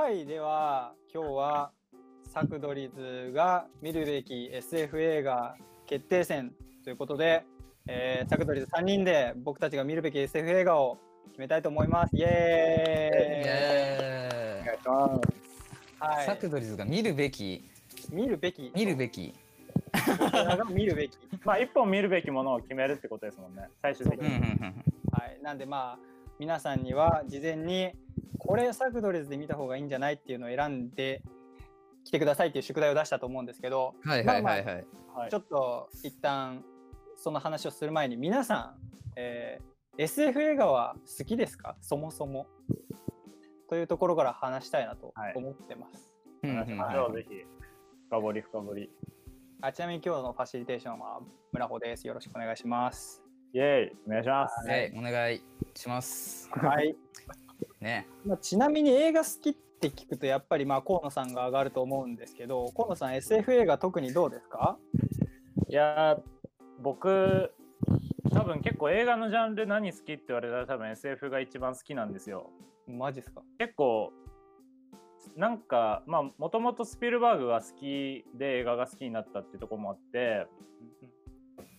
はい、では今日はサクドリズが見るべき SF 映画決定戦ということで、えーサクドリズ3人で僕たちが見るべき SF 映画を決めたいと思います。イイ。エエーイ。ーイはい、サクドリズが見るべき。見るべき。見るべき。見るべき。まあ一本見るべきものを決めるってことですもんね。最終的うんうんに。うん。はい、なんでまあ皆さんには事前にこれサクドリズで見た方がいいんじゃないっていうのを選んで来てくださいっていう宿題を出したと思うんですけど、はいはいはい。はいはい。ちょっと一旦その話をする前に皆さん、えー SF 映画は好きですか？そもそも。というところから話したいなとはい思ってます、うんうん話しましょうぜひ深掘り深掘り。あちなみに今日のファシリテーションは村穂です。よろしくお願いします。イエーイ。お願いします。はいお願いします。はい、ね。まあ、ちなみに映画好きって聞くとやっぱりまあ河野さんが上がると思うんですけど河野さん SF 映画特にどうですか？いやー僕多分結構映画のジャンル何好きって言われたら多分 SF が一番好きなんですよ。マジっすか？結構なんかまあもともとスピルバーグが好きで映画が好きになったってとこもあって、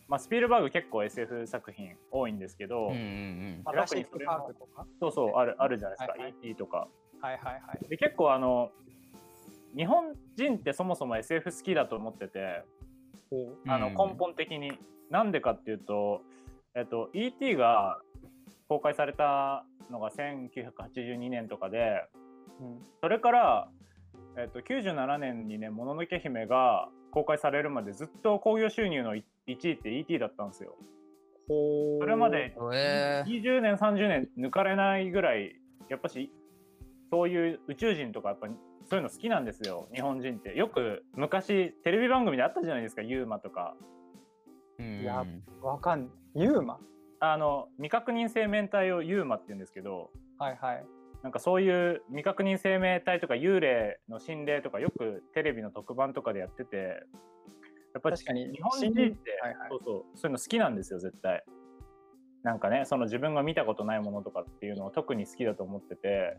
まあ、スピルバーグ結構 SF 作品多いんですけど、うんうんうん。まあ特にそれもそうそうあるあるじゃないですか、はいはい。ET とか。はいはいはい。で結構あの日本人ってそもそも SF 好きだと思っててあのうん。根本的に。なんでかっていうと、えっと、ET が公開されたのが1982年とかでうん。それから、えっと、97年にね「もののけ姫」が公開されるまでずっと興行収入の1位って ET だったんですよ。それまでえー。20年30年抜かれないぐらいやっぱしそういう宇宙人とかやっぱそういうの好きなんですよ。日本人って。よく昔テレビ番組であったじゃないですか。ユーマとか。うん。いやわかんユーマ？あの未確認生命体をユーマって言うんですけどはいはい。なんかそういう未確認生命体とか幽霊の心霊とかよくテレビの特番とかでやっててやっぱり確かに。日本人って、はいはい。そうそうそういうの好きなんですよ絶対。なんかねその自分が見たことないものとかっていうのを特に好きだと思ってて。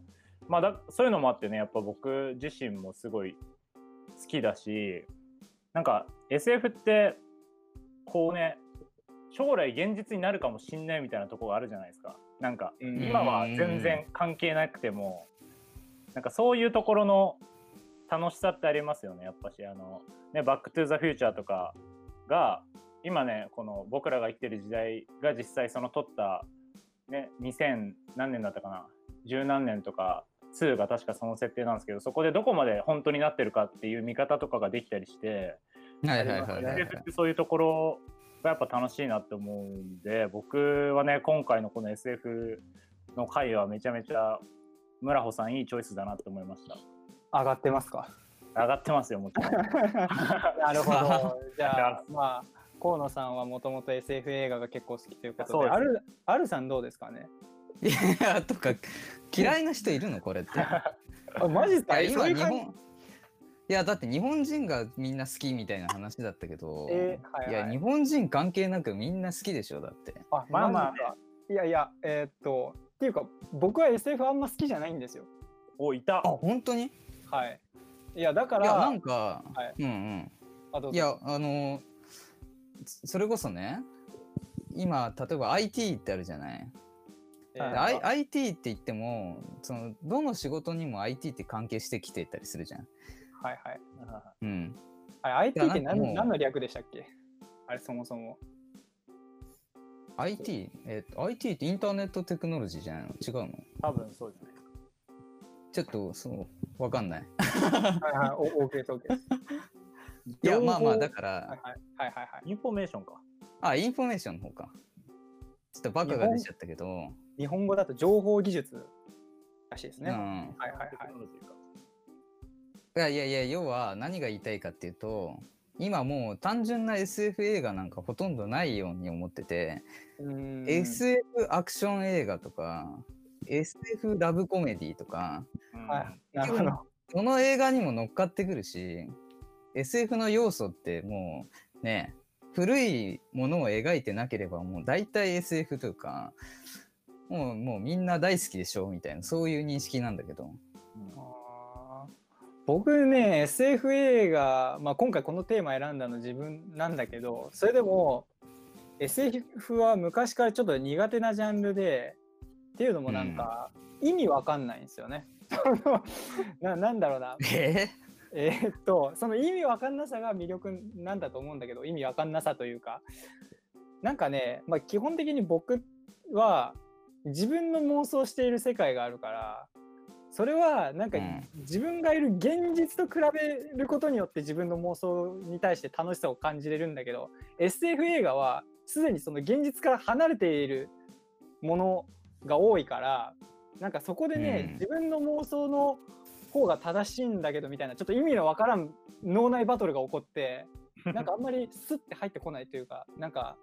まあだそういうのもあってねやっぱ僕自身もすごい好きだしなんか SF ってこうね将来現実になるかもしんないみたいなところがあるじゃないですか。なんかうん。今は全然関係なくてもなんかそういうところの楽しさってありますよね。やっぱしあのね「バック・トゥ・ザ・フューチャー」とかが今ねこの僕らが生きてる時代が実際その撮ったね2000何年だったかな？十何年とか2が確かその設定なんですけどそこでどこまで本当になってるかっていう見方とかができたりして SF ってそういうところがやっぱ楽しいなって思うんで僕はね今回のこの SF の回はめちゃめちゃ村穂さんいいチョイスだなって思いました上がってますか？上がってますよもちろん。なるほど。じゃあまあ河野さんはもともと SF 映画が結構好きということですであるあるさんどうですかね？いやとか嫌いな人いるのこれって。い あマジか？や今日本いやだって日本人がみんな好きみたいな話だったけど、えーはいはい。いや日本人関係なくみんな好きでしょだって。あまあまあマジかいやいやえーっとっていうか僕は SF あんま好きじゃないんですよ。おいた。あ本当に？いはい。いやだからやなんか、はい。うんうん。いやあのそそれこそね今例えば IT ってあるじゃない、えー。で I- IT って言ってもそのどの仕事にも IT って関係してきてたりするじゃん。はいはい。うん、あ IT って何何の略でしたっけ？あれそもそも。IT、えっと IT って Internet Technology じゃないの？違うの？多分そうじゃない。ですかちょっとそうわかんない。はいはいお OK です OK ですいやまあまあだかから、はいはいはいはいはい。インフォメーションか。あインフォメーションの方か。ちょっとバカが出ちゃったけど、日本語だと情報技術らしいですね、うん、はいはいはい。いやいやいや要は何が言いたいかっていうと今もう単純な SF 映画なんかほとんどないように思ってて、SF アクション映画とか SF ラブコメディとかうん。その映画にも乗っかってくるし SF の要素ってもうね古いものを描いてなければもう大体 SF というかもうもうみんな大好きでしょみたいなそういう認識なんだけど。あ僕ね SF 映画、まあ、今回このテーマ選んだの自分なんだけどそれでも SF は昔からちょっと苦手なジャンルでっていうのもなんか意味わかんないんですよね。ななんだろうな。え？えーっとその意味わかんなさが魅力なんだと思うんだけど意味わかんなさというか。なんかね、まあ、基本的に僕は自分の妄想している世界があるからそれはなんかうん。自分がいる現実と比べることによって自分の妄想に対して楽しさを感じれるんだけど SF 映画はすでにその現実から離れているものが多いからなんかそこでね、うん。自分の妄想の方が正しいんだけどみたいなちょっと意味のわからん脳内バトルが起こって なんかあんまりスッて入ってこないというかなんか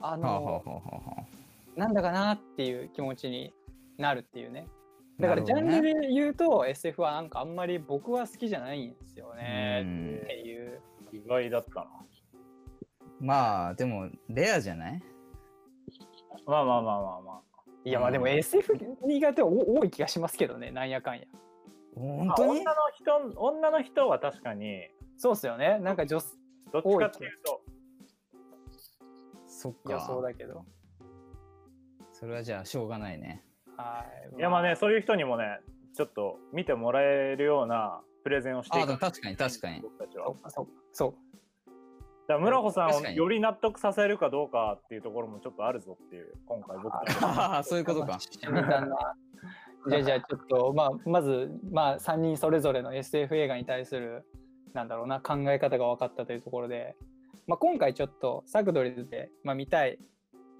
あのなんだかなっていう気持ちになるっていうね。だからジャンルで言うと SF はなんかあんまり僕は好きじゃないんですよねうん。っていう。意外だったな。まあでもレアじゃない？まあまあまあまあまいやまあでもうん。SF 苦手はお多い気がしますけどねなんやかんや。あ。本当に？女の人女の人は確かにそうっすよね。なんか女子どっちかっていうと。そっ予想かだけど。それはじゃあしょうがないね。はい。いやまあねそういう人にもねちょっと見てもらえるようなプレゼンをしていあでもか確かに確かに。僕たちはそうかそうかそうだから村穂さんをより納得させるかどうかっていうところもちょっとあるぞっていう今回僕たちはああ そういうことか。じゃあじゃあちょっとまあまずまあ3人それぞれの SF 映画に対するなんだろうな考え方が分かったというところで、まあ、今回ちょっとサクドリズで、まあ、見たい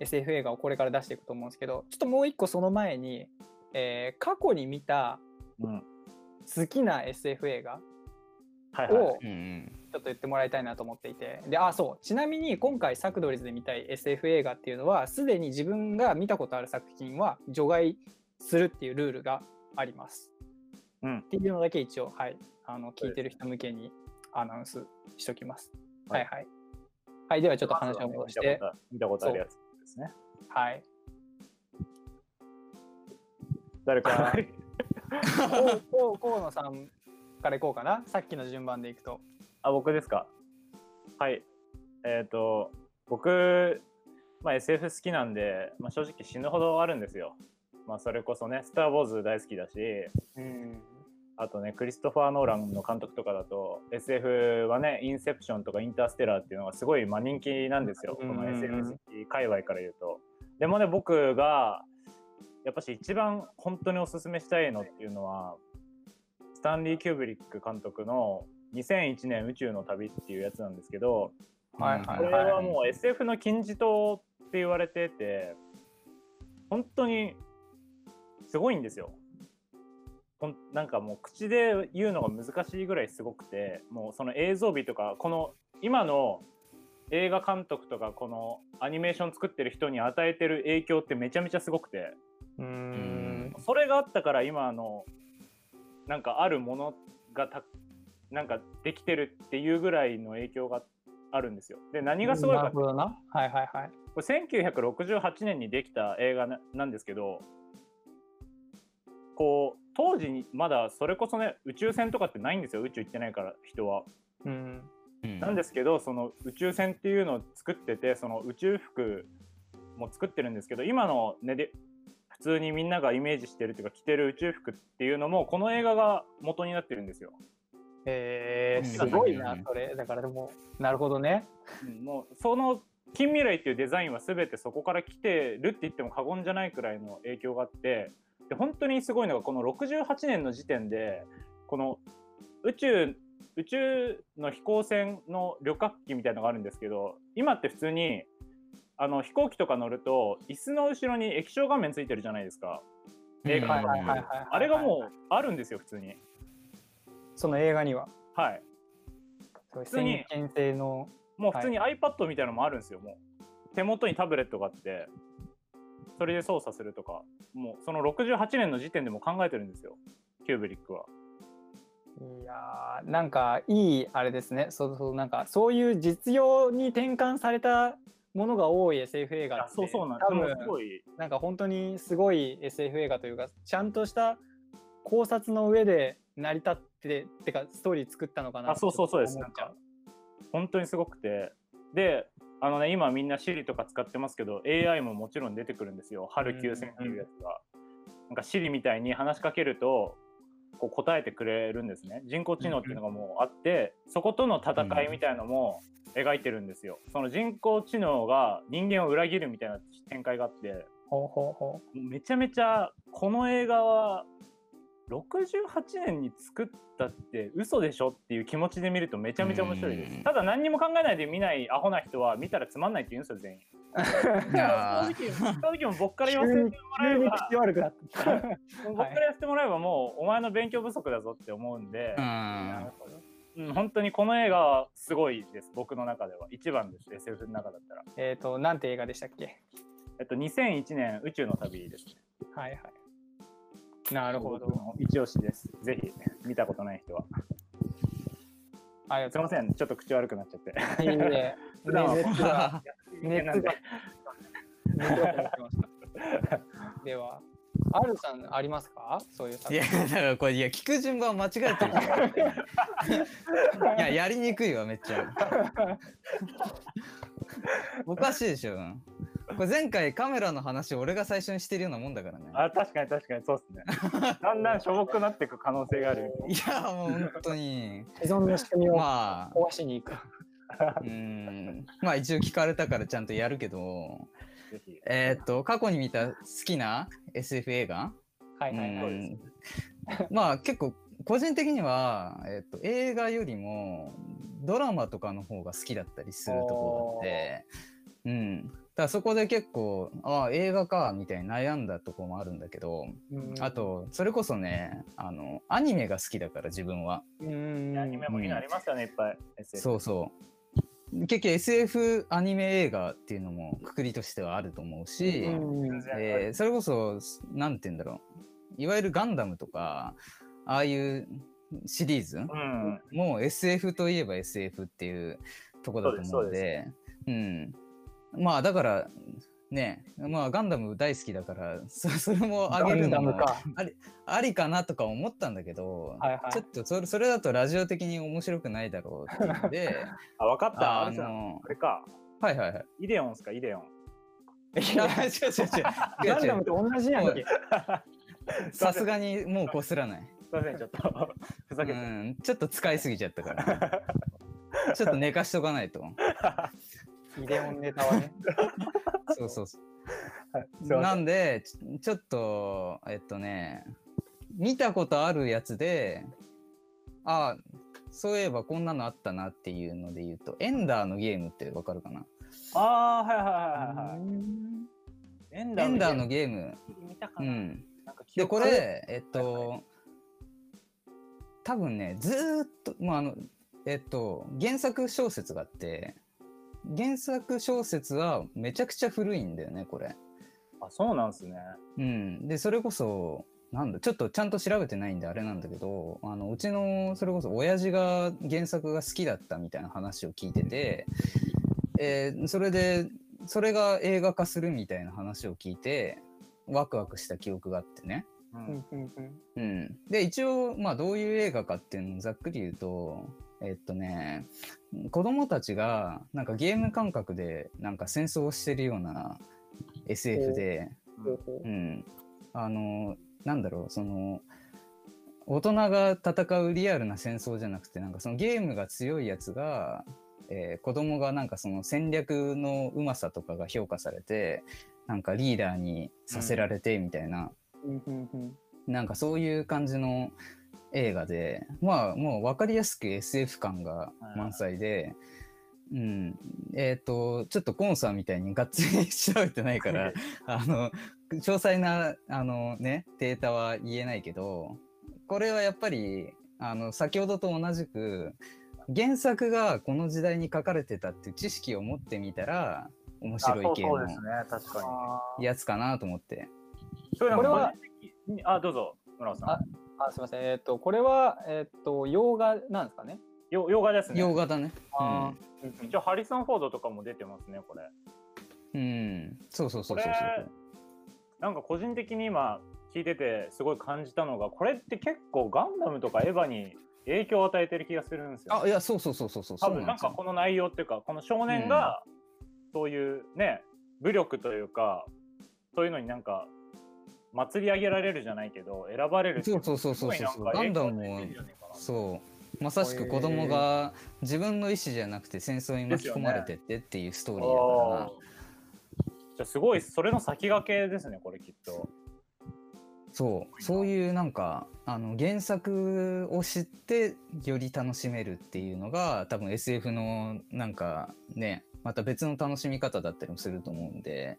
SF 映画をこれから出していくと思うんですけどちょっともう一個その前に、えー過去に見たうん。好きな SF 映画はいはい。をうんうんちょっと言ってもらいたいなと思っていてであそうちなみに今回サクドリズで見たい SF 映画っていうのはすでに自分が見たことある作品は除外するっていうルールがあります。うんっていうのだけ一応、はい、あの聞いてる人向けにアナウンスしときます。は、はいいはい。はい、ではちょっと話を戻して、見たことあるやつですねはい。誰か？こうこう河野さんからいこうかな。さっきの順番でいくと。あ僕ですか？はい。えっ、と僕、まあ、SF 好きなんで、まあ、正直死ぬほどあるんですよ。まあそれこそね「スター・ウォーズ」大好きだしうん。あとねクリストファー・ノーランの監督とかだと SF はね「インセプション」とか「インターステラー」っていうのがすごいまあ人気なんですよ。この SF 界隈から言うと。でもね僕がやっぱし一番本当におすすめしたいのっていうのはスタンリー・キューブリック監督の2001年宇宙の旅っていうやつなんですけどはいはいこれはもう SF の金字塔って言われてて本当にすごいんですよ。ほんなんかもう口で言うのが難しいぐらいすごくてもうその映像美とかこの今の映画監督とかこのアニメーション作ってる人に与えてる影響ってめちゃめちゃすごくてうーん。それがあったから今のなんかあるものがたなんかできてるっていうぐらいの影響があるんですよ。で何がすごいかって。はいはいはい。これ1968年にできた映画ななんですけどこう当時にまだそれこそね宇宙船とかってないんですよ宇宙行ってないから人は。うん。うんなんですけどその宇宙船っていうのを作っててその宇宙服も作ってるんですけど今のねで普通にみんながイメージしてるっていうか着てる宇宙服っていうのもこの映画が元になってるんですよ。えすごいなうん、それ。だからでも、なるほどね。うんもうその近未来っていうデザインは全てそこから来てるって言っても過言じゃないくらいの影響があってで本当にすごいのがこの68年の時点でこの宇宙宇宙の飛行船の旅客機みたいなのがあるんですけど今って普通にあの飛行機とか乗ると椅子の後ろに液晶画面ついてるじゃないですか。あれがもうあるんですよ普通にその映画には。はいそう通に先見性の。もう普通に iPad みたいなのもあるんですよ、もう手元にタブレットがあってそれで操作するとかもうその68年の時点でも考えてるんですよキューブリックはいやーなんかいいあれですね。そうそうなんかそういう実用に転換されたものが多い SF 映画ってそうそうなん多でもす分ごいなんか本当にすごい SF 映画というかちゃんとした考察の上で成り立っててかストーリー作ったのかなあそうそうそうです。ちょっと思っちゃ本当にすごくて。であのね今みんな Siri とか使ってますけど AI ももちろん出てくるんですよ。春9000っていうやつが、なんか Siri みたいに話しかけるとこう答えてくれるんですね。人工知能っていうのがもうあって、そことの戦いみたいのも描いてるんですよ。その人工知能が人間を裏切るみたいな展開があってほうほうほめちゃめちゃこの映画は68年に作ったって嘘でしょっていう気持ちで見るとめちゃめちゃ面白いでうん。すただ何にも考えないで見ないアホな人は見たらつまんないって言うんですよ全員。いや正直正直もう僕からう言わせてもらえ急にば口悪くなった。もう僕から言わせてもらえばもうお前の勉強不足だぞって思うんで。うん、本当にこの映画はすごいです。僕の中では一番です SF の中だったら。えっと、なんて映画でしたっけ？えっと2001年宇宙の旅ですね。はいはい。なるほ僕ど。の一押しです。ぜひ見たことない人は。あすいません。ちょっと口悪くなっちゃって。いいね。普段は熱が、で。は、アルさんありますか？そういう作いや品。だからこれいや聞く順番間違えてる。いややりにくいわめっちゃ。おかしいでしょこれ前回カメラの話俺が最初にしてるようなもんだからね。あ確かに確かに。そうですね。だんだんしょぼくなっていく可能性があるいやもう本当に。既存の仕組みをまあ。壊しに行く。うん。まあ一応聞かれたからちゃんとやるけど。えーっと過去に見た好きな SF 映画はいはいはい。うん。まあ結構個人的には、えっと映画よりもドラマとかの方が好きだったりするところがあって、うん、だそこで結構ああ映画かみたいに悩んだところもあるんだけど、うん。あ、とそれこそねあのアニメが好きだから自分は、うん。アニメもいいのありますよねいっぱい。SF そうそう。結局 SF アニメ映画っていうのもくくりとしてはあると思うし、うん。えーそれこそなんて言うんだろう。いわゆるガンダムとかああいうシリーズうん。もう SF といえば SF っていうとこだと思うのでうんまあだからねまあガンダム大好きだからそ それもガあげるのもンダムか。ありかなとか思ったんだけど、はいはいちょっとそれそれだとラジオ的に面白くないだろうっていうので あ分かったあのこれかはいはいはい。イデオンっすかイデオンいや違う違う違うガンダムと同じやんけ。さすがにもうこすらない。すいませんちょっとふざけて、うん、ちょっと使いすぎちゃったから。ちょっと寝かしとかないと。イデオンネタはね。そうそうそ。はいうなせんんで、ちちょっと、えっとね、見たことあるやつで、あそういえばこんなのあったなっていうので言うと、エンダーのゲームってわかるかな？ああはいはいはいはいはいエンダーのゲゲーム。見たかな,、うん。なんか記で、憶これ、えっと、多分ね、ずーっと、まあ、あの、えっと、原作小説があって、原作小説はめちゃくちゃ古いんだよね、これ。あそうなんですねうん。で、それこそ、なんだ、ちょっとちゃんと調べてないんであれなんだけど、あの、うちの、それこそ親父が原作が好きだったみたいな話を聞いてて、えーそれで、それが映画化するみたいな話を聞いて、ワクワクした記憶があってね。ううんんうんうんうん、で一応まあどういう映画かっていうのをざっくり言うとえっとね子供たちがなんかゲーム感覚でなんか戦争をしてるような SF で、ほうん、あのなんだろうその大人が戦うリアルな戦争じゃなくてなんかそのゲームが強いやつが、えー子供がなんかその戦略のうまさとかが評価されてなんかリーダーにさせられてみたいな、うん。なんかそういう感じの映画で、まあもう分かりやすく SF 感が満載で、うん、えっ、と、ちょっとコンさんみたいにがっつり調べてないから、あの、詳細な、あのね、データは言えないけど、これはやっぱり、あの、先ほどと同じく、原作がこの時代に書かれてたっていう知識を持ってみたら、面あ白い系のやつかなと思って。これはあどうぞ村尾さんあーすみません。えっ、と、これは、えっ、と、洋画なんですかね？よ洋画ですね洋画だね。あーうん一応ハリソン・フォードとかも出てますねこれうん。うん。そうそうそうそうそう。なんか個人的に今聞いててすごい感じたのがこれって結構ガンダムとかエヴァに影響を与えてる気がするんですよ。あいやそうそうそうそうそう多分なんかここの内容っていうかこの少年がそういうね武力というかそういうのになんか祭り上げられるじゃないけど選ばれるそうそうそうそうそう。ガンダムもそう。まさしく子供が自分の意思じゃなくて戦争に巻き込まれてってっていうストーリーだから。あーじゃあすごいそれの先駆けですねこれきっと。そう。そういうなんかあの原作を知ってより楽しめるっていうのが多分 SF のなんかねまた別の楽しみ方だったりもすると思うんで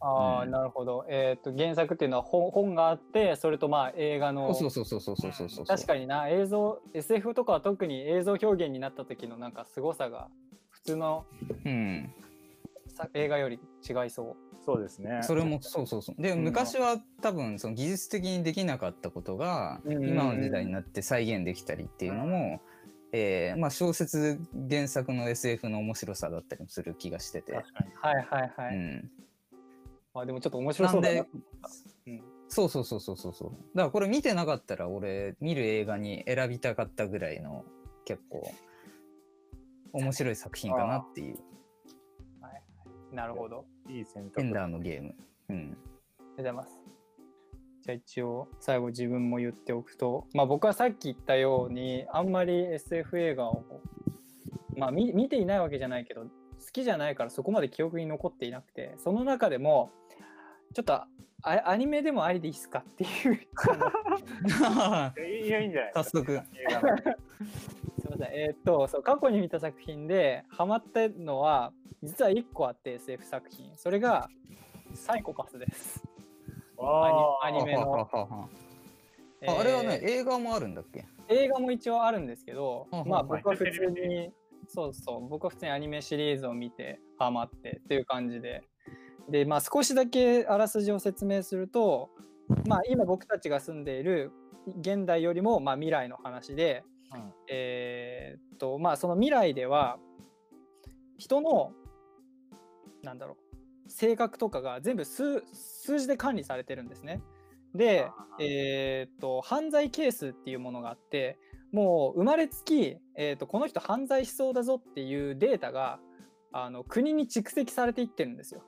ああ、うんなるほど。えっ、と原作っていうのは本本があって、それとまあ映画の。そうそうそうそうそうそうそう確かにな映像 SF とかは特に映像表現になった時のなんか凄さが普通のうんさ映画より違いそう。そうですね。それもそうそうそうでうん昔は多分その技術的にできなかったことが今の時代になって再現できたりっていうのも、えーまあ、小説原作の SF の面白さだったりもする気がしてて。はいはいはい。うん、あでもちょっと面白そうだななん。そうそうそうそうそうそうだからこれ見てなかったら俺見る映画に選びたかったぐらいの結構面白い作品かなっていうなるほど。いい選エン択。ダーのゲーム。うん、ありがとうございます。じゃあ一応最後自分も言っておくと、まあ、僕はさっき言ったようにあんまり SF 映画を、まあ、見見ていないわけじゃないけど好きじゃないからそこまで記憶に残っていなくてその中でもちょっとあアニメでもありでいいっすかっていういや、いいんじゃない。早速。すみませんえーっとそう過去に見た作品でハマったのは実は1個あって SF 作品それがサイコパスです。あーアニメの。ああれはね、えー。映画もあるんだっけ？映画も一応あるんですけど、まあ僕は普通にそうそう。僕は普通にアニメシリーズを見てハマってっていう感じで。でまあ少しだけあらすじを説明するとまあ今僕たちが住んでいる現代よりもまあ未来の話でうん。えーっとまあその未来では人のなんだろう性格とかが全部数数字で管理されてるんですね。でえーっと犯罪係数っていうものがあってもう生まれつき、えーっとこの人犯罪しそうだぞっていうデータがあの国に蓄積されていってるんですよ。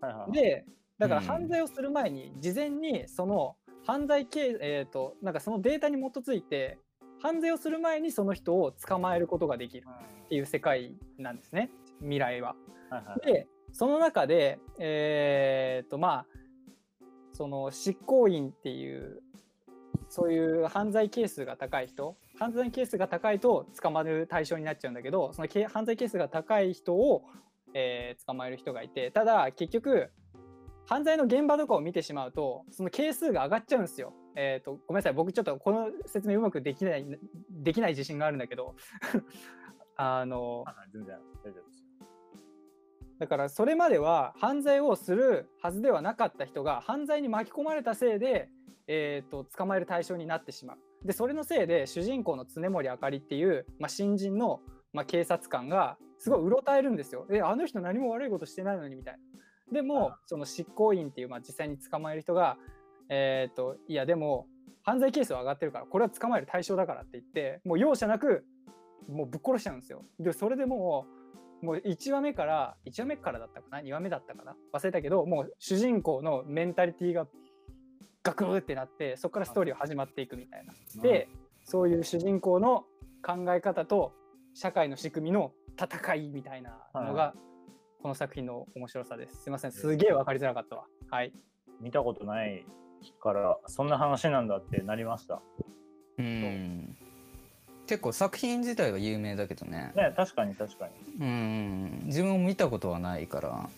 はいはいでだからうん犯罪をする前に事前にその犯罪系えっ、となんかそのデータに基づいて犯罪をする前にその人を捕まえることができるっていう世界なんですね未来は。はいはいでその中でえっ、とまあその執行員っていうそういう犯罪係数が高い人犯罪係数が高いと捕まる対象になっちゃうんだけどそのけ犯罪係数が高い人を、えー捕まえる人がいてただ結局犯罪の現場とかを見てしまうとその係数が上がっちゃうんですよ。えー、とごめんなさい。僕ちょっとこの説明うまくできないできない自信があるんだけど。あのだからそれまでは犯罪をするはずではなかった人が犯罪に巻き込まれたせいで、えー、と捕まえる対象になってしまう。でそれのせいで主人公の常森あかりっていう、まあ、新人の、まあ、警察官がすごいうろたえるんですよ。えあの人何も悪いことしてないのにみたいな。でもその執行員っていう、まあ、実際に捕まえる人が、えー、といやでも犯罪係数は上がってるからこれは捕まえる対象だからって言ってもう容赦なくもうぶっ殺しちゃうんですよ。でそれでもうもう1話目から1話目からだったかな？2話目だったかな？忘れたけどもう主人公のメンタリティがガクーってなってそこからストーリーは始まっていくみたいな。でそういう主人公の考え方と社会の仕組みの戦いみたいなのはがこの作品の面白さです。すいませんすげえ分かりづらかったわ。はい。見たことないからそんな話なんだってなりました。うん結構作品自体は有名だけどね。ね確かに確かに。うん。自分も見たことはないから。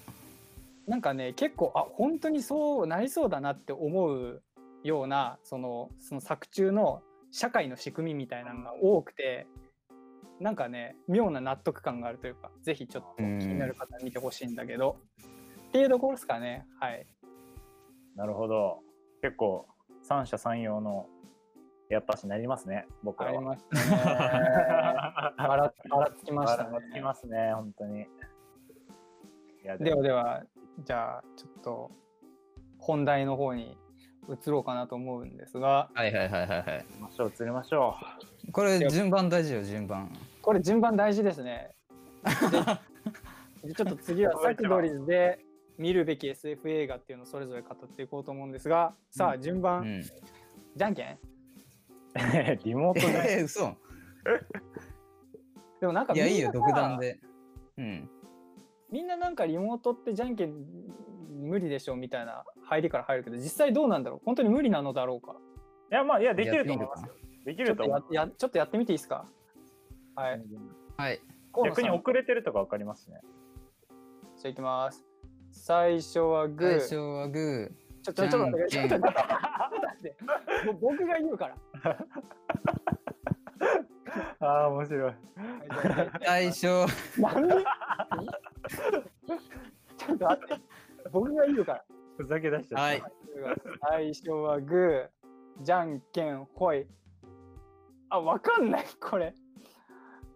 なんかね結構あ本当にそうなりそうだなって思うようなそのその作中の社会の仕組みみたいなのが多くてなんかね妙な納得感があるというかぜひちょっと気になる方は見てほしいんだけど。っていうところですかね。はい。なるほど。結構三者三様のやっぱしなりますね僕らは。ありましたね ばらつきましたねばらつきますね本当に。いやではではじゃあちょっと本題の方に移ろうかなと思うんですが、はいはいはいはいはい。釣りましょう釣りましょこれ順番大事よ順番。これ順番大事ですね。でちょっと次はサクドリズで見るべき SF 映画っていうのをそれぞれ語っていこうと思うんですが、さあ順番、うん。じゃんけんう リモートでえー、嘘。でもなんかいやいいよみんなさ独断で。うん。みんななんかリモートってじゃんけん無理でしょみたいな入りから入るけど実際どうなんだろう？本当に無理なのだろうか。いやまあいやできると思います。よできちょっとると思うややちょっとやってみていいですか？はい。はい。逆に遅れてるとか分かりますしね。じゃあいきます。最初はグー。最初はグちょちょちょっと待ってちょっと待ってちょっと待って。もう僕が言うから ああ面白いー。はいじゃ最初。あなんでちょっと待って僕が言うからふざけ出しちゃった、はい。最初はグーじゃんけんほいあわかんないこれ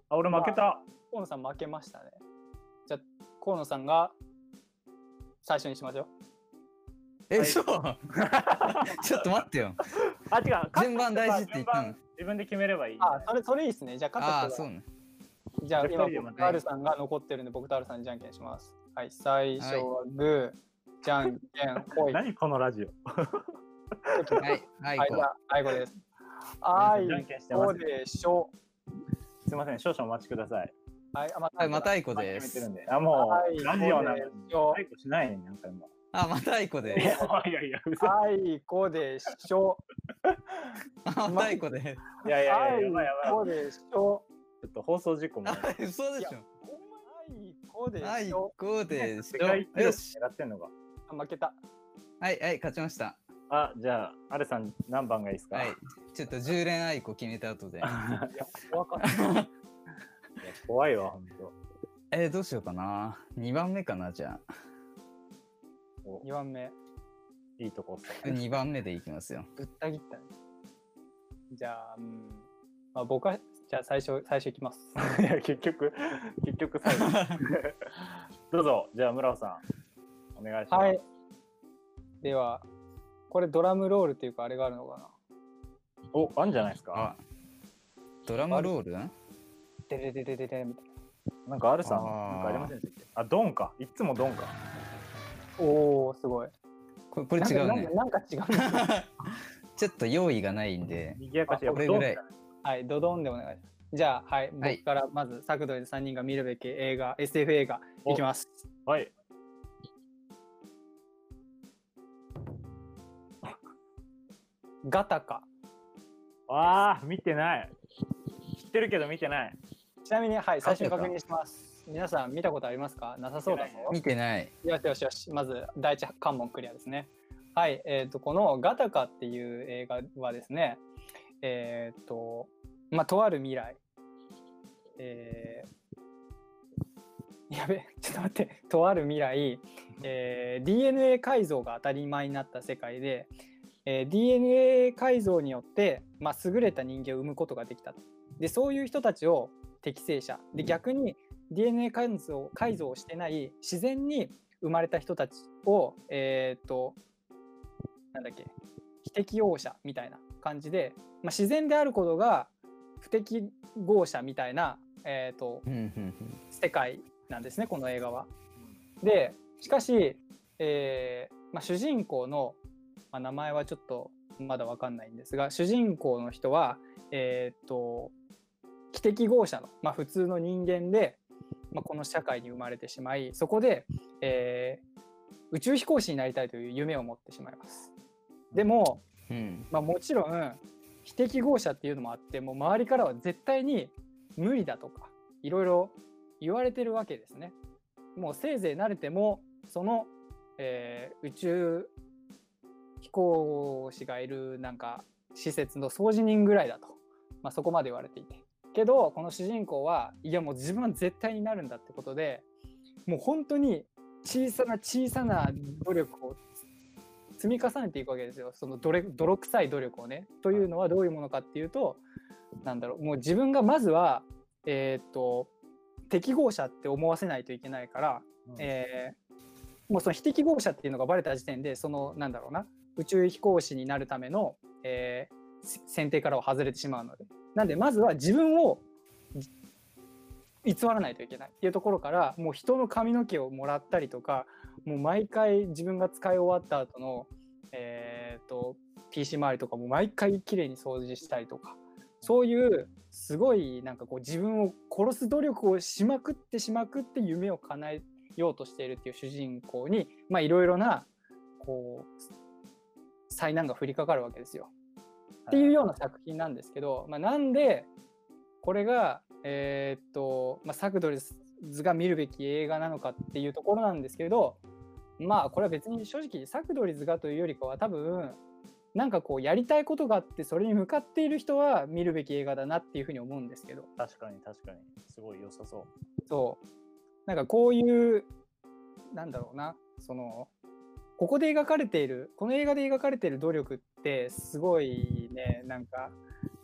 あ俺負けた河野さん負けましたね。じゃあ河野さんが最初にしましょう。え、はいそう。ちょっと待ってよ。あ違う順番大事って言ったの。自分で決めればいいあ、それそれいいですね。じゃあああ、勝った人そうね。がじゃあ今僕とアルさんが残ってるんで僕とアルさんにじゃんけんします。はい、最初はグー、じゃんけんほい。はい、何このラジオはい。はい。じゃあ最後です。あいじゃんけんしてますこでしょ。すいません少々お待ちくださいはい、あまはい、またいいこで決めてるすん。であもはいうラジオなのにしょ最後しないねなんか今あ、またいこいやです。いやいや嘘あいこでしょ。あまたいこです。いやいやいあいややばいやばいこでしょ。ちょっと放送事故もあ、嘘でしょ。あいこではい、しょ。こうでしょ。よ録し。狙ってんのかあ負けた。はい、はい、勝ちました。あじゃあアルさん何番がいいですか？はい。ちょっと10連愛子決めた後で。いや怖かった。怖いわ本当えー、どうしようかな。2番目かな、じゃお2番目。いいとこっすあ。2番目でいきますよ。ぶった切ったね。じゃあ、うん。まあ、僕は、じゃあ最初、最初いきます。いや結局結局最後 どうぞじゃあ村尾さんお願いします、はい。では、これドラムロールっていうか、あれがあるのかな？おあんじゃないですか？あ、ドラムロール？ででででででみたいなんかアルさんなんかありませんでしたっけ？あドンかいつもドンかな。おお、すごい。これこれ違うねなんか。違うね。ちょっと用意がないんで。これぐらい。はい、ドドンでお願いします。じゃあ、はい、はい僕からまず、サクドリ3人が見るべき映画、SF 映画、いきます。はいガタカ。あー見てない知ってるけど見てないちなみに、はい、最初に確認します。皆さん見たことありますか？なさそうだぞ。見てない。よしよしよし、まず第一関門クリアですね。はい、えっ、と、このガタカっていう映画はですね、えっ、と、まあ、とある未来、えーやべ、ちょっと待って、とある未来、えー DNA 改造が当たり前になった世界で、えー DNA 改造によって、まあ、優れた人間を生むことができたと。で、そういう人たちを適正者。で、逆に DNA 改造改造をしてない自然に生まれた人たちを、えっ、と、なんだっけ、非適応者みたいな感じで、まあ、自然であることが不適合者みたいな、えー、と世界なんですねこの映画は。でしかし、えーまあ、主人公の、まあ、名前はちょっとまだわかんないんですが主人公の人は、えー、と非適合者の、まあ、普通の人間で、まあ、この社会に生まれてしまいそこで、えー宇宙飛行士になりたいという夢を持ってしまいます。でも、うんまあ、もちろん非適合者っていうのもあってもう周りからは絶対に無理だとかいろいろ言われてるわけですね。もうせいぜい慣れてもその、えー宇宙飛行士がいるなんか施設の掃除人ぐらいだと、まあ、そこまで言われていてけどこの主人公はいやもう自分は絶対になるんだってことでもう本当に小さな小さな努力を積み重ねていくわけですよそのどれ泥臭い努力をね。というのはどういうものかっていうとなんだろうもう自分がまずはえーっと適合者って思わせないといけないから、うんえーもうその非適合者っていうのがバレた時点でそのなんだろうな宇宙飛行士になるための、えーせ選定からは外れてしまうのでなんでまずは自分を偽らないといけないっていうところからもう人の髪の毛をもらったりとかもう毎回自分が使い終わった後のえー、と PC 周りとかも毎回きれいに掃除したりとかそういうすごいなんかこう自分を殺す努力をしまくってしまくって夢を叶えようとしているっていう主人公にまあいろいろなこう災難が降りかかるわけですよ。っていうような作品なんですけど、まあ、なんでこれが、えーっとまあ、サクドリズが見るべき映画なのかっていうところなんですけれどまあこれは別に正直サクドリズがというよりかは多分なんかこうやりたいことがあってそれに向かっている人は見るべき映画だなっていうふうに思うんですけど確かに確かに。すごい良さそう。そうなんかこういうなんだろうなそのここで描かれているこの映画で描かれている努力ってすごいねなんか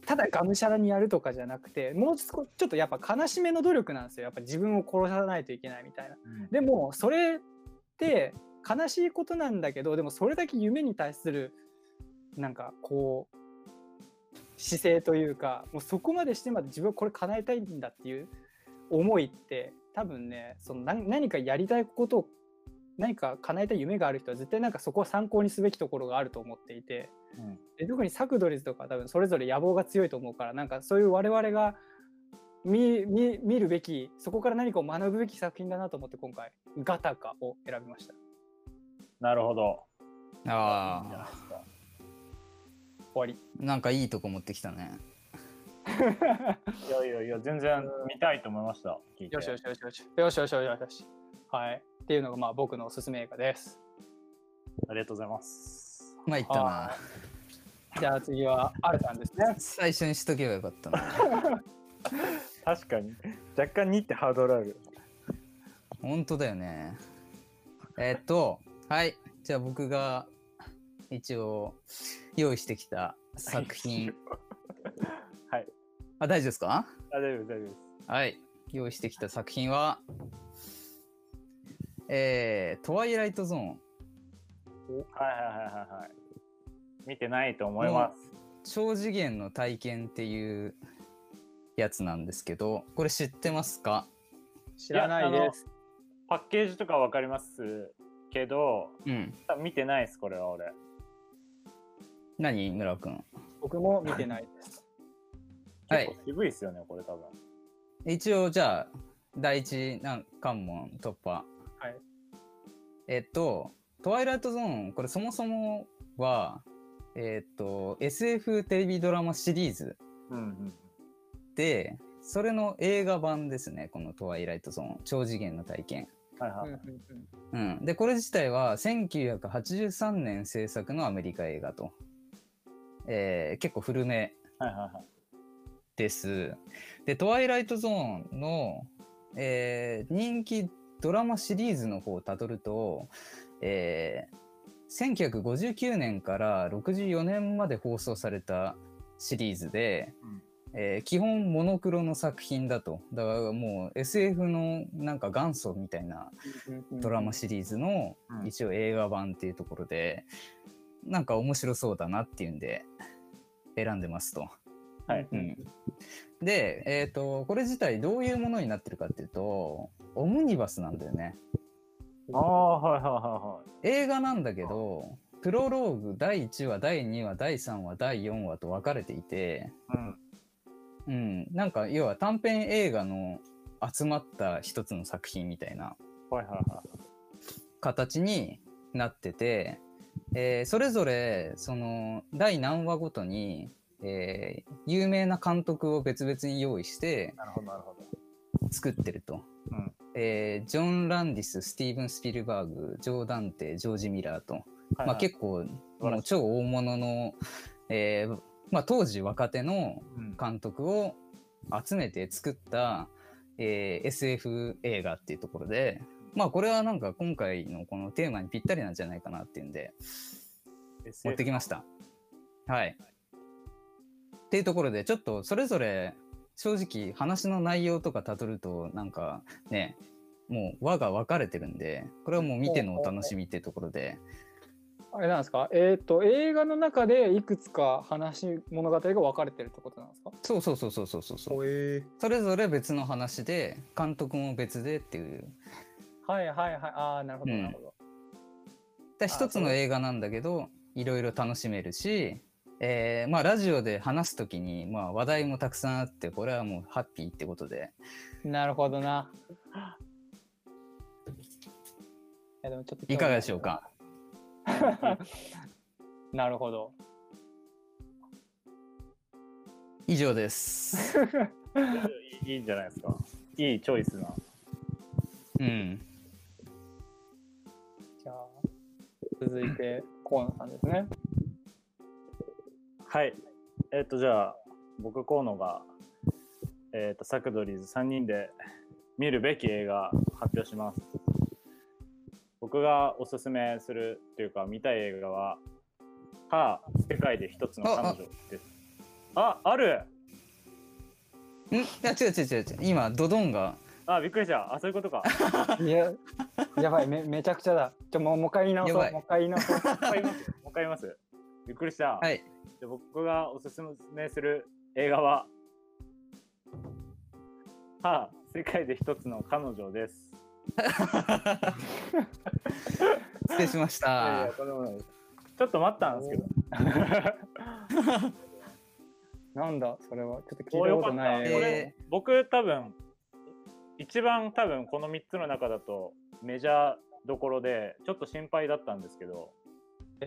ただがむしゃらにやるとかじゃなくてもうちょっとやっぱ悲しめの努力なんですよやっぱ自分を殺さないといけないみたいな。でもそれって悲しいことなんだけどでもそれだけ夢に対するなんかこう姿勢というかもうそこまでしてまで自分はこれ叶えたいんだっていう思いって多分ねその何何かやりたいことを何か叶えたい夢がある人は絶対なんかそこは参考にすべきところがあると思っていて。うん。で特にサクドリズとか多分それぞれ野望が強いと思うからなんかそういう我々が見見見るべきそこから何かを学ぶべき作品だなと思って今回ガタカを選びました。なるほど。あないですか終わり。あなんかいいとこ持ってきたね。いやいやいや、全然見たいと思いました。聞いて。よしよしよしよし。よしよしよしよし。はいっていうのがまあ僕のおすすめ映画ですありがとうございます。まあいったなはじゃあ次はアルさんですね最初にしとけばよかったな 確かに。若干2ってハードルある。本当だよねえーっとはいじゃあ僕が一応用意してきた作品はい。あ大丈夫ですか？あ、大丈夫大丈夫です。はい用意してきた作品はえー、トワイライトゾーンはいはいはいはいはい。見てないと思います。超次元の体験っていうやつなんですけどこれ知ってますか？知らないですパッケージとかわかりますけど、うん見てないです、これは俺。何村尾くん？僕も見てないです はい渋いっすよね、これ多分。一応じゃあ第一難関門突破はいえっと「トワイライトゾーン」これそもそもはえっと SF テレビドラマシリーズうんうん。でそれの映画版ですねこの「トワイライトゾーン」超次元の体験はいはい。うんでこれ自体は1983年制作のアメリカ映画と、えー結構古め。です。で、トワイライトゾーンの、えー人気ドラマシリーズの方をたどると、えー1959年から64年まで放送されたシリーズで、うん。えー基本モノクロの作品だと。だからもう SF のなんか元祖みたいなうん。ドラマシリーズのうん。一応映画版っていうところで、なんか面白そうだなっていうんで選んでますと。はい。うんで、えっ、と、これ自体どういうものになってるかっていうと、オムニバスなんだよね。ああ、はいはいは映画なんだけど、プロローグ第1話、第2話、第3話、第4話と分かれていて、いはい。うん。うん、なんか要は短編映画の集まった一つの作品みたいなはいはいはい。形になってて、えーそれぞれその第何話ごとに、えー有名な監督を別々に用意してなるほどなるほど。作ってると。うんえージョン・ランディス、スティーブン・スピルバーグ、ジョー・ダンテ、ジョージ・ミラーと、まあ、結構もう超大物の、えーまあ、当時若手のうん監督を集めて作った、えー SF 映画っていうところで、まあこれはなんか今回のこのテーマにぴったりなんじゃないかなっていうんで持ってきました。はい。っていうところでちょっとそれぞれ正直話の内容とかたどるとなんかねもう輪が分かれてるんでこれはもう見てのお楽しみっていうところで。あれなんですか？えっ、と映画の中でいくつか話物語が分かれてるってことなんですか？そうそうそうそうそうそうそう。え。それぞれ別の話で監督も別でっていう。はいはいはい。ああなるほどうん。なるほど、で一つの映画なんだけどいろいろ楽しめるし、えーまあラジオで話す時に、まあ、話題もたくさんあってこれはもうハッピーってことでなるほどな。いやでもちょっといかがでしょうか？なるほど。以上です。い いいいんじゃないですか。いいチョイスな。うん。じゃあ続いて河野さんですね。はい。えっ、と、じゃあ、僕、河野が、えっ、と、サクドリーズ3人で見るべき映画発表します。僕がおすすめするというか、見たい映画は、は、世界で一つの彼女です。ああるん？いや違う違う違う違う今ドドンがあ、びっくりした。あ、そういうことか。いや、やばい、めめちゃくちゃだ。ちょもうもう一回言い直そう。もう一回言い直そう。もう一回言います。もう一回言います。びっくりした。はいで僕がおすすめする映画は、はあ、世界で一つの彼女です。失礼しましいやいやたちょっと待ったんですけど。なんだ、それは。ちょっと聞いたことない。これ僕多分一番多分この3つの中だとメジャーどころでちょっと心配だったんですけど、え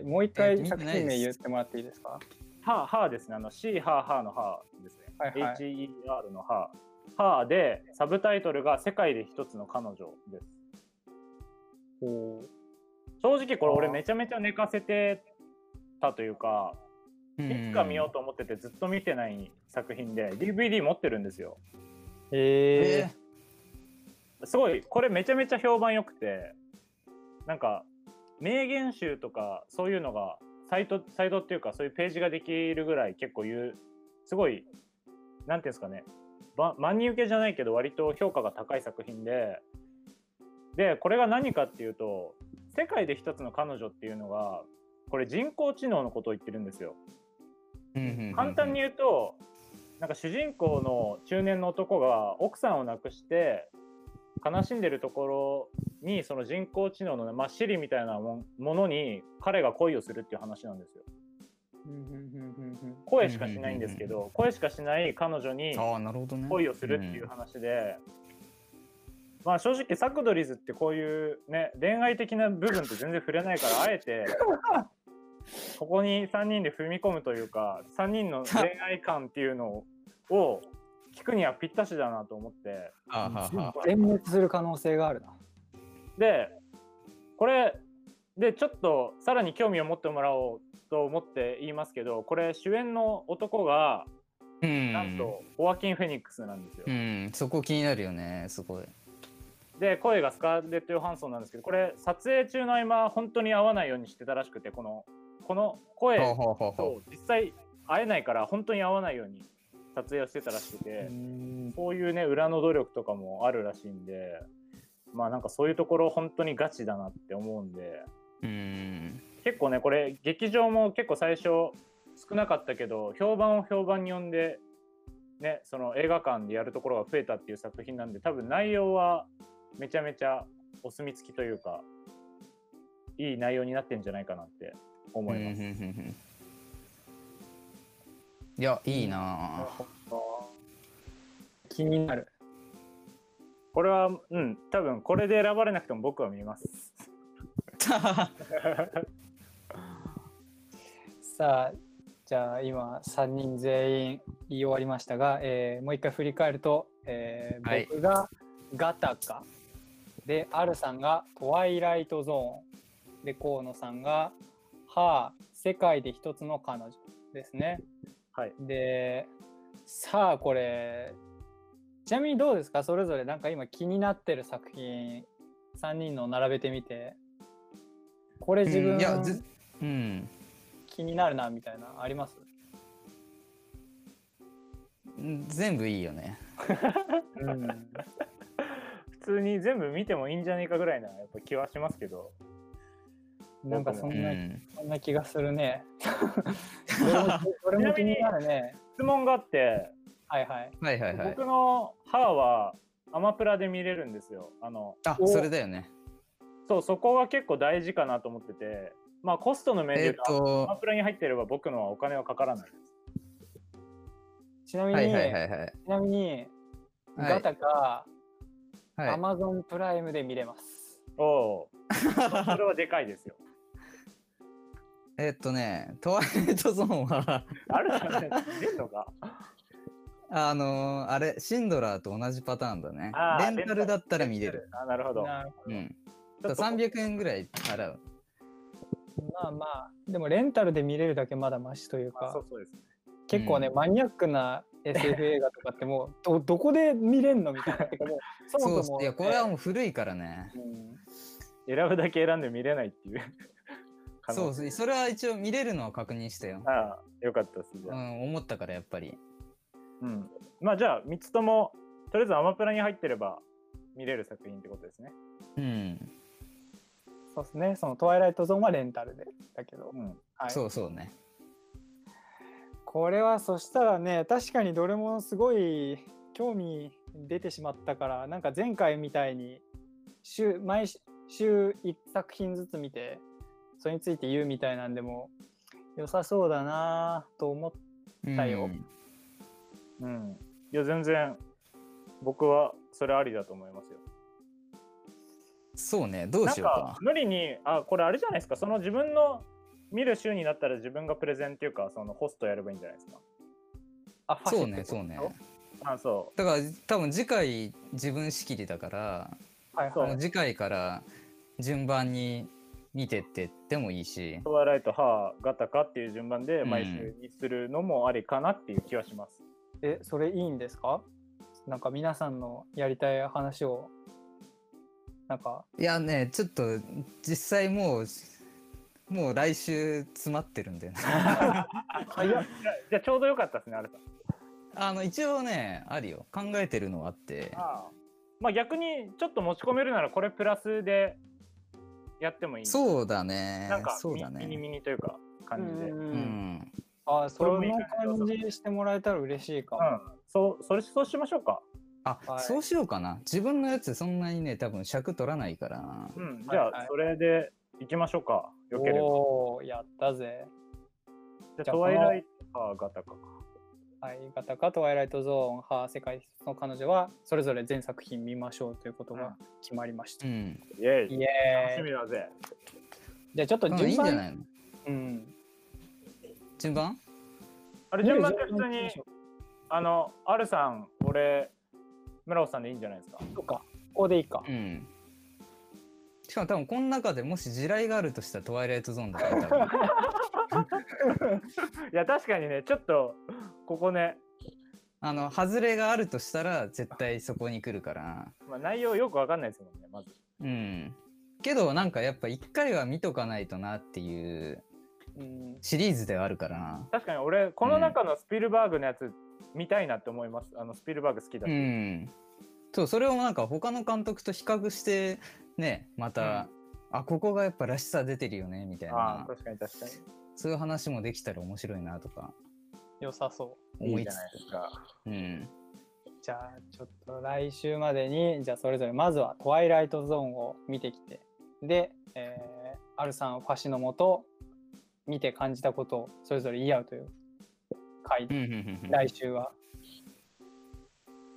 もう一回作品名言ってもらっていいですか？ははですね、あの C ははのはですね。はいはい HER のは。はでサブタイトルが世界で一つの彼女です。お正直これ俺あーめちゃめちゃ寝かせてたというか、いつか見ようと思っててずっと見てない作品で DVD 持ってるんですよ。ええすごいこれめちゃめちゃ評判良くてなんか名言集とかそういうのがサイトサイトっていうかそういうページができるぐらい結構言うすごいなんていうんですかねば万人受けじゃないけど割と評価が高い作品ででこれが何かっていうと世界で一つの彼女っていうのがこれ人工知能のことを言ってるんですよ。ー簡単に言うとなんか主人公の中年の男が奥さんを亡くして悲しんでるところにその人工知能の、まあ、シリみたいなもんものに彼が恋をするっていう話なんですよ。声しかしないんですけど声しかしない彼女にああなるほどね。恋をするっていう話で、まあ正直サクドリズってこういうね恋愛的な部分って全然触れないからあえてここに3人で踏み込むというか3人の恋愛観っていうのを聞くにはぴったしだなと思って。全滅する可能性があるな。でこれでちょっとさらに興味を持ってもらおうと思って言いますけどこれ主演の男がうん。なんとホワキン・フェニックスなんですよ。うん。そこ気になるよねすごいで声がスカーレット・ヨハンソンなんですけどこれ撮影中の合間本当に合わないようにしてたらしくてこのこの声と実際会えないから本当に合わないように撮影をしてたらしくてうん。そういうね裏の努力とかもあるらしいんでまあなんかそういうところ本当にガチだなって思うんでううん。結構ねこれ劇場も結構最初少なかったけど評判を評判に呼んでねその映画館でやるところが増えたっていう作品なんで多分内容はめちゃめちゃお墨付きというかいい内容になってんじゃないかなって思います。いやいいな気になる。これはうん多分これで選ばれなくても僕は見ます。ぁ さあ、じゃあ今3人全員言い終わりましたが、えーもう一回振り返ると、えーはい僕がガタカで、アルさんがトワイライトゾーンで、河野さんがハー世界で一つの彼女ですね。はい。で、さあこれ、ちなみにどうですか？それぞれなんか今気になってる作品3人の並べてみて、これ自分、うんいやずうん。気になるなみたいなあります？うん全部いいよね。うん、普通に全部見てもいいんじゃないかぐらいなやっぱ気はしますけど。なんかそんな、うん。そんな気がするね。どれもどれも気になるね。質問があって、はいはい。はいはいはい。僕の母はアマプラで見れるんですよ。あのあ、おそれだよね。そうそこが結構大事かなと思ってて、まあコストの面でえっ言うと、アマと、プラに入ってれば僕のはお金はかからないです。ちなみに、はいはいはいはい。ちなみに、はいガタか、はいアマゾンプライムで見れます。おおー、それはでかいですよ。えっとね、トワイライトゾーンは、あるじゃないですか。見れるのか。あのーあれ、シンドラーと同じパターンだねレンタルだったら見れる。。あなるほど。なるほど。うん。ちょっと300円ぐらい払う。まあまあ、でもレンタルで見れるだけまだマシというかまあそう、そうですね。結構ね、うんマニアックな SF 映画とかってもうどどこで見れんのみたいな。てかもう そもそも、そう、いや、これはもう古いからね。うん選ぶだけ選んで見れないっていう。そうそう、それは一応見れるのは確認したよ。ああ、よかったです。じゃあうん、思ったからやっぱり。うん。まあじゃあ、3つとも、とりあえずアマプラに入ってれば見れる作品ってことですね。うん、そうですね、そのトワイライトゾーンはレンタルでだけど、うん。はい、そうそうね。これはそしたらね、確かにどれもすごい興味出てしまったから、なんか前回みたいに週毎週1作品ずつ見て、それについて言うみたいなんでも良さそうだなと思っだようんうん。いや、全然、僕はそれありだと思いますよ。そうね、どうなんしようかか、無理に、あ、これあれじゃないですか、その自分の見る週になったら自分がプレゼンっていうか、そのホストやればいいんじゃないですか。あ。そうね、そうね。あ、そだから多分次回自分仕切りだから、はいはい。次回から順番に見てってってもいいし。う。トワイライト、ハー、ガタカっていう順番でうん。毎週にするのもありかなっていう気はします。え、それいいんですか？なんか皆さんのやりたい話を、なんか、いやねちょっと実際もうもう来週詰まってるんだよねじゃあちょうどよかったですね、あれ。あの一応ねあるよ。考えてるのはあって。ああ。まあ逆にちょっと持ち込めるならこれプラスでやってもいい。そうだねなんかそうだミミニねミニというか感じで。うん。うんうんあ、それもいい感感じしてもらえたら嬉しいかも。そう、それそうしましょうか。あ、はいそうしようかな自分のやつそんなにね多分尺取らないからなうん。じはいはいゃあそれでいきましょうか。よければ。おー、やったぜ。じゃあじゃあトワイライト、ハー、ガタカか。はい、ガタカトワイライトゾーン、ハー世界の彼女は、それぞれ全作品見ましょうということが決まりました。うんイェイ。イ楽。しみだぜ。じゃあちょっとうんいい順番、んじゃないのうん。順番？あれ順番って普通にあの、アルさん、俺、村尾さんでいいんじゃないですか？そうか、ここでいいか。うんしかも多分この中でもし地雷があるとしたらトワイライトゾーンだから多分いや、確かにね、ちょっと、ここね、あの外れがあるとしたら絶対そこに来るから。まあ、内容よくわかんないですもんね、まず。うん。けどなんかやっぱ一回は見とかないとなっていううん、シリーズではあるから。な確かに俺、この中のスピルバーグのやつ、見たいなって思います。あの、スピルバーグ好きだし。うん。そうそれをなんか他の監督と比較してねまた、あここがやっぱらしさ出てるよねみたいあな。あ、確かに確かに。そういう話もできたら面白いなとか良さそう。思いついいじゃないですか。つうんじゃあちょっと来週までにじゃあそれぞれまずは「トワイライトゾーン」を見てきてで、えー、アルさんファシのもと見て感じたことをそれぞれ言い合うという回うんうんうんうん来週は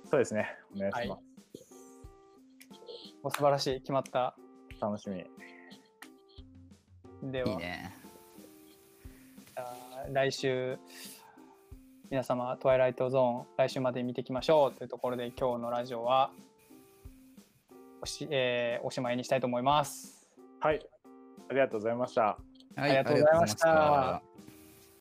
そうですね。お願いします。お素晴らしい決まった楽しみ。ではいいね来週皆様「トワイライトゾーン」来週まで見ていきましょうというところで今日のラジオはおし,、えーおしまいにしたいと思います。はい。ありがとうございました。はいありがとうございましたありがとうございました